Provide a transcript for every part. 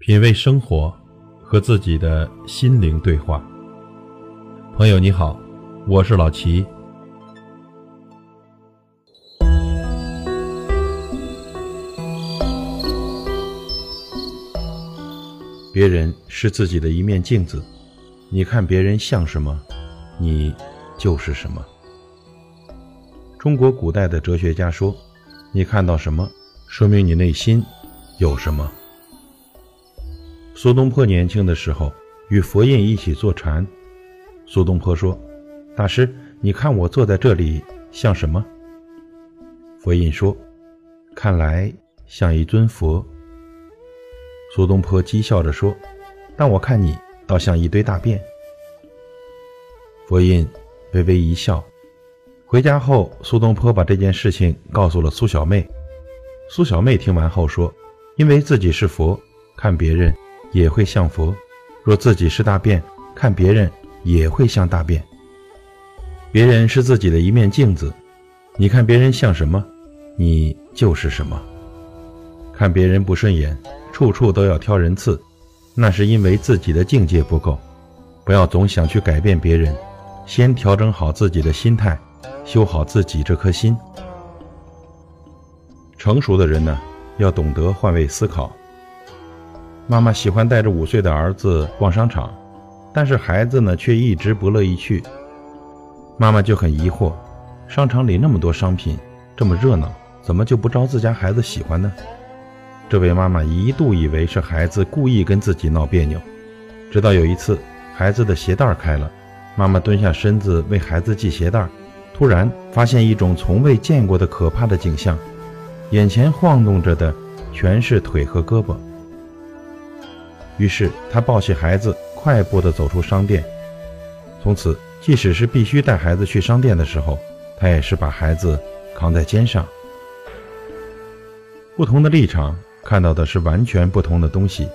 品味生活，和自己的心灵对话。朋友你好，我是老齐。别人是自己的一面镜子，你看别人像什么，你就是什么。中国古代的哲学家说：“你看到什么，说明你内心有什么。”苏东坡年轻的时候与佛印一起坐禅。苏东坡说：“大师，你看我坐在这里像什么？”佛印说：“看来像一尊佛。”苏东坡讥笑着说：“但我看你倒像一堆大便。”佛印微微一笑。回家后，苏东坡把这件事情告诉了苏小妹。苏小妹听完后说：“因为自己是佛，看别人。”也会像佛，若自己是大便，看别人也会像大便。别人是自己的一面镜子，你看别人像什么，你就是什么。看别人不顺眼，处处都要挑人刺，那是因为自己的境界不够。不要总想去改变别人，先调整好自己的心态，修好自己这颗心。成熟的人呢，要懂得换位思考。妈妈喜欢带着五岁的儿子逛商场，但是孩子呢却一直不乐意去。妈妈就很疑惑，商场里那么多商品，这么热闹，怎么就不招自家孩子喜欢呢？这位妈妈一度以为是孩子故意跟自己闹别扭，直到有一次孩子的鞋带开了，妈妈蹲下身子为孩子系鞋带，突然发现一种从未见过的可怕的景象，眼前晃动着的全是腿和胳膊。于是他抱起孩子，快步地走出商店。从此，即使是必须带孩子去商店的时候，他也是把孩子扛在肩上。不同的立场看到的是完全不同的东西。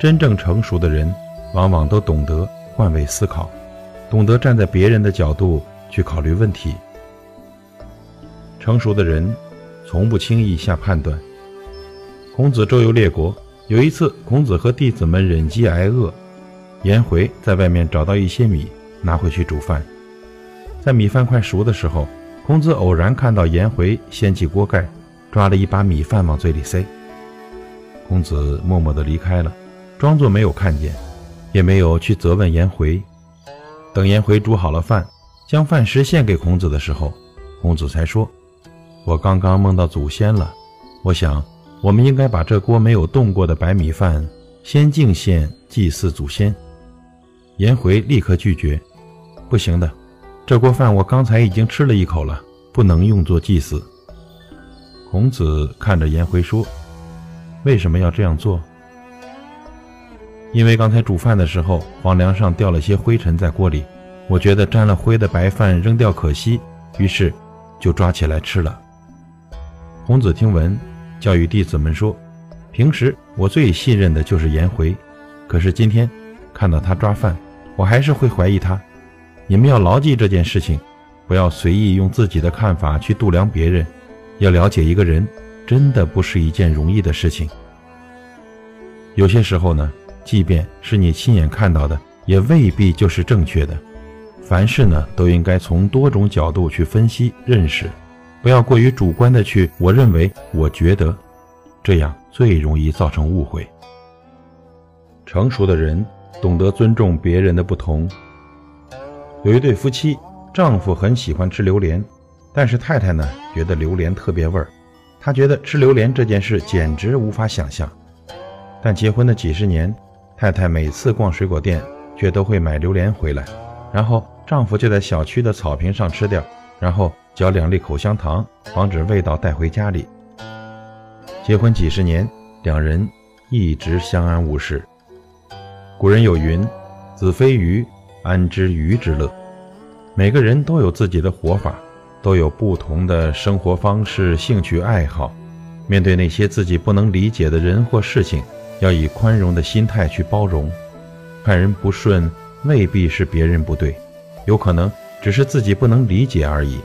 真正成熟的人，往往都懂得换位思考，懂得站在别人的角度去考虑问题。成熟的人，从不轻易下判断。孔子周游列国。有一次，孔子和弟子们忍饥挨饿，颜回在外面找到一些米，拿回去煮饭。在米饭快熟的时候，孔子偶然看到颜回掀起锅盖，抓了一把米饭往嘴里塞。孔子默默地离开了，装作没有看见，也没有去责问颜回。等颜回煮好了饭，将饭食献给孔子的时候，孔子才说：“我刚刚梦到祖先了，我想。”我们应该把这锅没有动过的白米饭先敬献祭祀祖先。颜回立刻拒绝：“不行的，这锅饭我刚才已经吃了一口了，不能用作祭祀。”孔子看着颜回说：“为什么要这样做？”因为刚才煮饭的时候，房梁上掉了些灰尘在锅里，我觉得沾了灰的白饭扔掉可惜，于是就抓起来吃了。孔子听闻。教育弟子们说：“平时我最信任的就是颜回，可是今天看到他抓饭，我还是会怀疑他。你们要牢记这件事情，不要随意用自己的看法去度量别人。要了解一个人，真的不是一件容易的事情。有些时候呢，即便是你亲眼看到的，也未必就是正确的。凡事呢，都应该从多种角度去分析认识。”不要过于主观的去，我认为，我觉得，这样最容易造成误会。成熟的人懂得尊重别人的不同。有一对夫妻，丈夫很喜欢吃榴莲，但是太太呢觉得榴莲特别味儿，她觉得吃榴莲这件事简直无法想象。但结婚的几十年，太太每次逛水果店却都会买榴莲回来，然后丈夫就在小区的草坪上吃掉，然后。嚼两粒口香糖，防止味道带回家里。结婚几十年，两人一直相安无事。古人有云：“子非鱼，安知鱼之乐？”每个人都有自己的活法，都有不同的生活方式、兴趣爱好。面对那些自己不能理解的人或事情，要以宽容的心态去包容。看人不顺，未必是别人不对，有可能只是自己不能理解而已。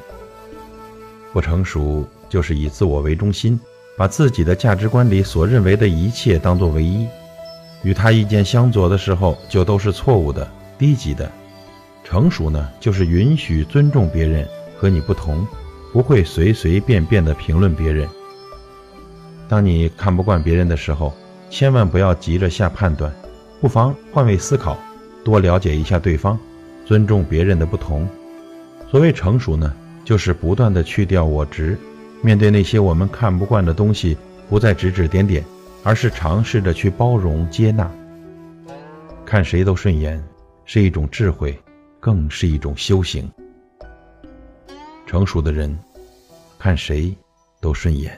不成熟就是以自我为中心，把自己的价值观里所认为的一切当作唯一。与他意见相左的时候，就都是错误的、低级的。成熟呢，就是允许、尊重别人和你不同，不会随随便便的评论别人。当你看不惯别人的时候，千万不要急着下判断，不妨换位思考，多了解一下对方，尊重别人的不同。所谓成熟呢，就是不断的去掉我执，面对那些我们看不惯的东西，不再指指点点。而是尝试着去包容、接纳，看谁都顺眼，是一种智慧，更是一种修行。成熟的人，看谁都顺眼。